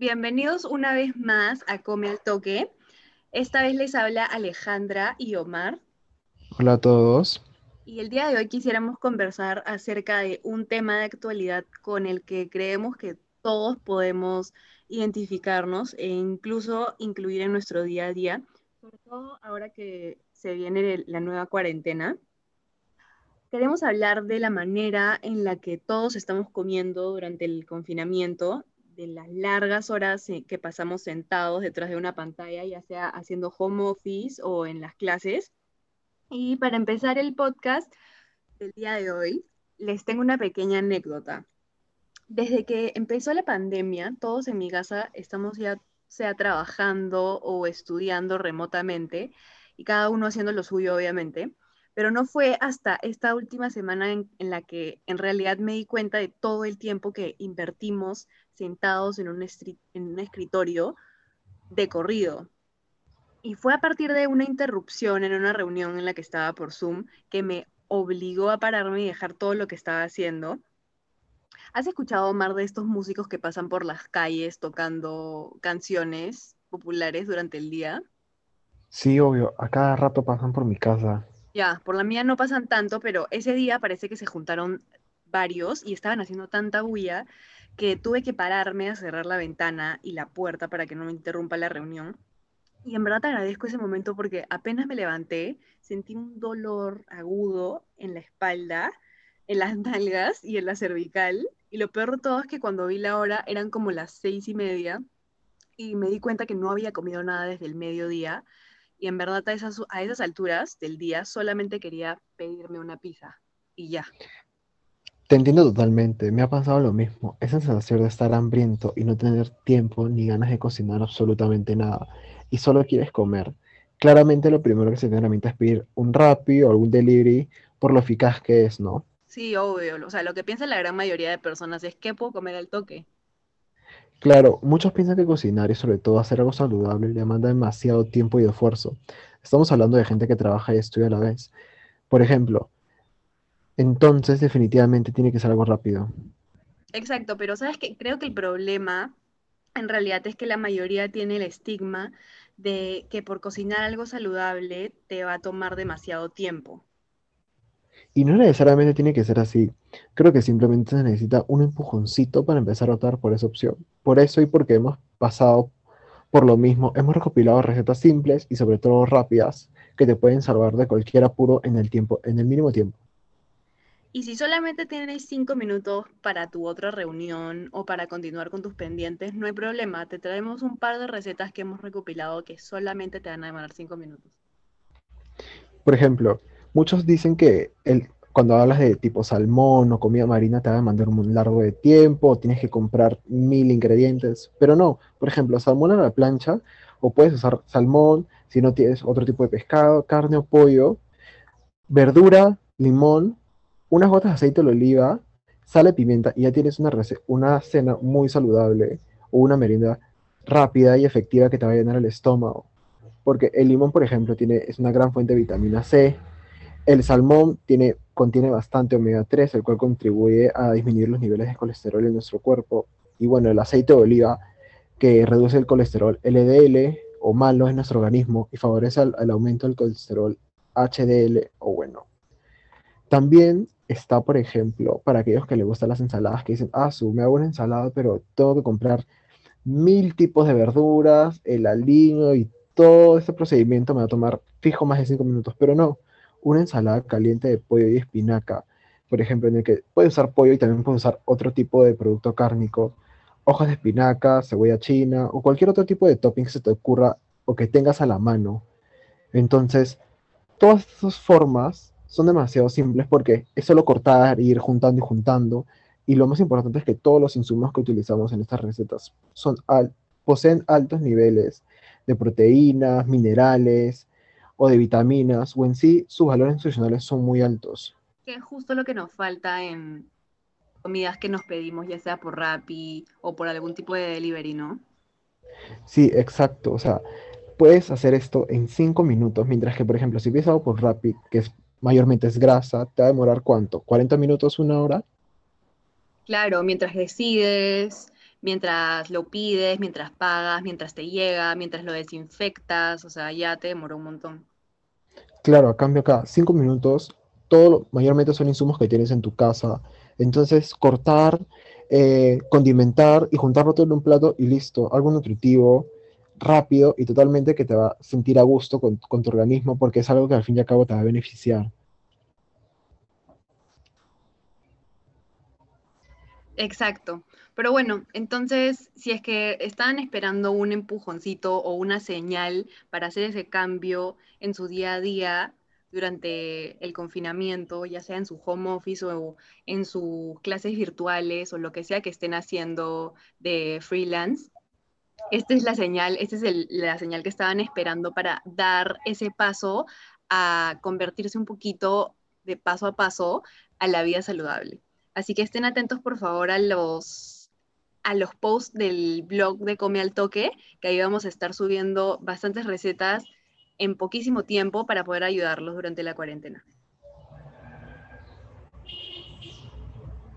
Bienvenidos una vez más a Come al Toque. Esta vez les habla Alejandra y Omar. Hola a todos. Y el día de hoy quisiéramos conversar acerca de un tema de actualidad con el que creemos que todos podemos identificarnos e incluso incluir en nuestro día a día, sobre todo ahora que se viene la nueva cuarentena. Queremos hablar de la manera en la que todos estamos comiendo durante el confinamiento, de las largas horas eh, que pasamos sentados detrás de una pantalla, ya sea haciendo home office o en las clases. Y para empezar el podcast del día de hoy, les tengo una pequeña anécdota. Desde que empezó la pandemia, todos en mi casa estamos ya sea trabajando o estudiando remotamente y cada uno haciendo lo suyo, obviamente pero no fue hasta esta última semana en, la que en realidad me di cuenta de todo el tiempo que invertimos sentados en un, escritorio de corrido. Y fue a partir de una interrupción en una reunión en la que estaba por Zoom que me obligó a pararme y dejar todo lo que estaba haciendo. ¿Has escuchado, Omar, de estos músicos que pasan por las calles tocando canciones populares durante el día? Sí, obvio, a cada rato pasan por mi casa. Ya, por la mía no pasan tanto, pero ese día parece que se juntaron varios y estaban haciendo tanta bulla que tuve que pararme a cerrar la ventana y la puerta para que no me interrumpa la reunión. Y en verdad te agradezco ese momento porque apenas me levanté, sentí un dolor agudo en la espalda, en las nalgas y en la cervical. Y lo peor de todo es que cuando vi la hora eran como las seis y media y me di cuenta que no había comido nada desde el mediodía y en verdad a esas, a esas alturas del día solamente quería pedirme una pizza y ya. Te entiendo totalmente, me ha pasado lo mismo, esa sensación de estar hambriento y no tener tiempo ni ganas de cocinar absolutamente nada y solo quieres comer. Claramente lo primero que se tiene en la mente es pedir un Rappi o algún delivery por lo eficaz que es, ¿no? Sí, obvio, o sea, lo que piensa la gran mayoría de personas es que puedo comer al toque. Claro, muchos piensan que cocinar y sobre todo hacer algo saludable le demanda demasiado tiempo y esfuerzo. Estamos hablando de gente que trabaja y estudia a la vez. Por ejemplo, entonces definitivamente tiene que ser algo rápido. Exacto, pero sabes que creo que el problema en realidad es que la mayoría tiene el estigma de que por cocinar algo saludable te va a tomar demasiado tiempo. Y no necesariamente tiene que ser así. Creo que simplemente se necesita un empujoncito para empezar a optar por esa opción. Por eso y porque hemos pasado por lo mismo, hemos recopilado recetas simples y sobre todo rápidas que te pueden salvar de cualquier apuro en el tiempo, en el mínimo tiempo. Y si solamente tienes cinco minutos para tu otra reunión o para continuar con tus pendientes, no hay problema. Te traemos un par de recetas que hemos recopilado que solamente te van a demorar cinco minutos. Por ejemplo, Muchos dicen que cuando hablas de tipo salmón o comida marina te va a mandar un largo de tiempo, tienes que comprar mil ingredientes, pero no, por ejemplo, salmón a la plancha, o puedes usar salmón si no tienes otro tipo de pescado, carne o pollo, verdura, limón, unas gotas de aceite de oliva, sal y pimienta, y ya tienes una, una cena muy saludable o una merienda rápida y efectiva que te va a llenar el estómago. Porque el limón, por ejemplo, tiene, es una gran fuente de vitamina C, el salmón tiene, contiene bastante omega 3, el cual contribuye a disminuir los niveles de colesterol en nuestro cuerpo. Y bueno, el aceite de oliva, que reduce el colesterol LDL o malo en nuestro organismo y favorece el, aumento del colesterol HDL o bueno. También está, por ejemplo, para aquellos que les gustan las ensaladas, que dicen, ah, su, me hago una ensalada, pero tengo que comprar mil tipos de verduras, el aliño y todo este procedimiento me va a tomar fijo más de cinco minutos, pero no una ensalada caliente de pollo y espinaca, por ejemplo, en el que puedes usar pollo y también puedes usar otro tipo de producto cárnico, hojas de espinaca, cebolla china o cualquier otro tipo de topping que se te ocurra o que tengas a la mano. Entonces, todas esas formas son demasiado simples porque es solo cortar, ir juntando y juntando. Y lo más importante es que todos los insumos que utilizamos en estas recetas son poseen altos niveles de proteínas, minerales, o de vitaminas, o en sí sus valores nutricionales son muy altos. Que es justo lo que nos falta en comidas que nos pedimos, ya sea por Rappi o por algún tipo de delivery, ¿no? Sí, exacto. O sea, puedes hacer esto en cinco minutos, mientras que, por ejemplo, si pides algo por Rappi, que es mayormente es grasa, te va a demorar cuánto? ¿40 minutos, una hora? Claro, mientras decides, mientras lo pides, mientras pagas, mientras te llega, mientras lo desinfectas, o sea, ya te demoró un montón. Claro, a cambio acá, cinco minutos, todo mayormente son insumos que tienes en tu casa. Entonces, cortar, eh, condimentar y juntarlo todo en un plato y listo, algo nutritivo, rápido y totalmente que te va a sentir a gusto con, con tu organismo porque es algo que al fin y al cabo te va a beneficiar. Exacto. Pero bueno, entonces, si es que estaban esperando un empujoncito o una señal para hacer ese cambio en su día a día durante el confinamiento, ya sea en su home office o en sus clases virtuales o lo que sea que estén haciendo de freelance, esta es la señal, esta es la señal que estaban esperando para dar ese paso a convertirse un poquito de paso a paso a la vida saludable. Así que estén atentos, por favor, a los, a los posts del blog de Come al Toque, que ahí vamos a estar subiendo bastantes recetas en poquísimo tiempo para poder ayudarlos durante la cuarentena.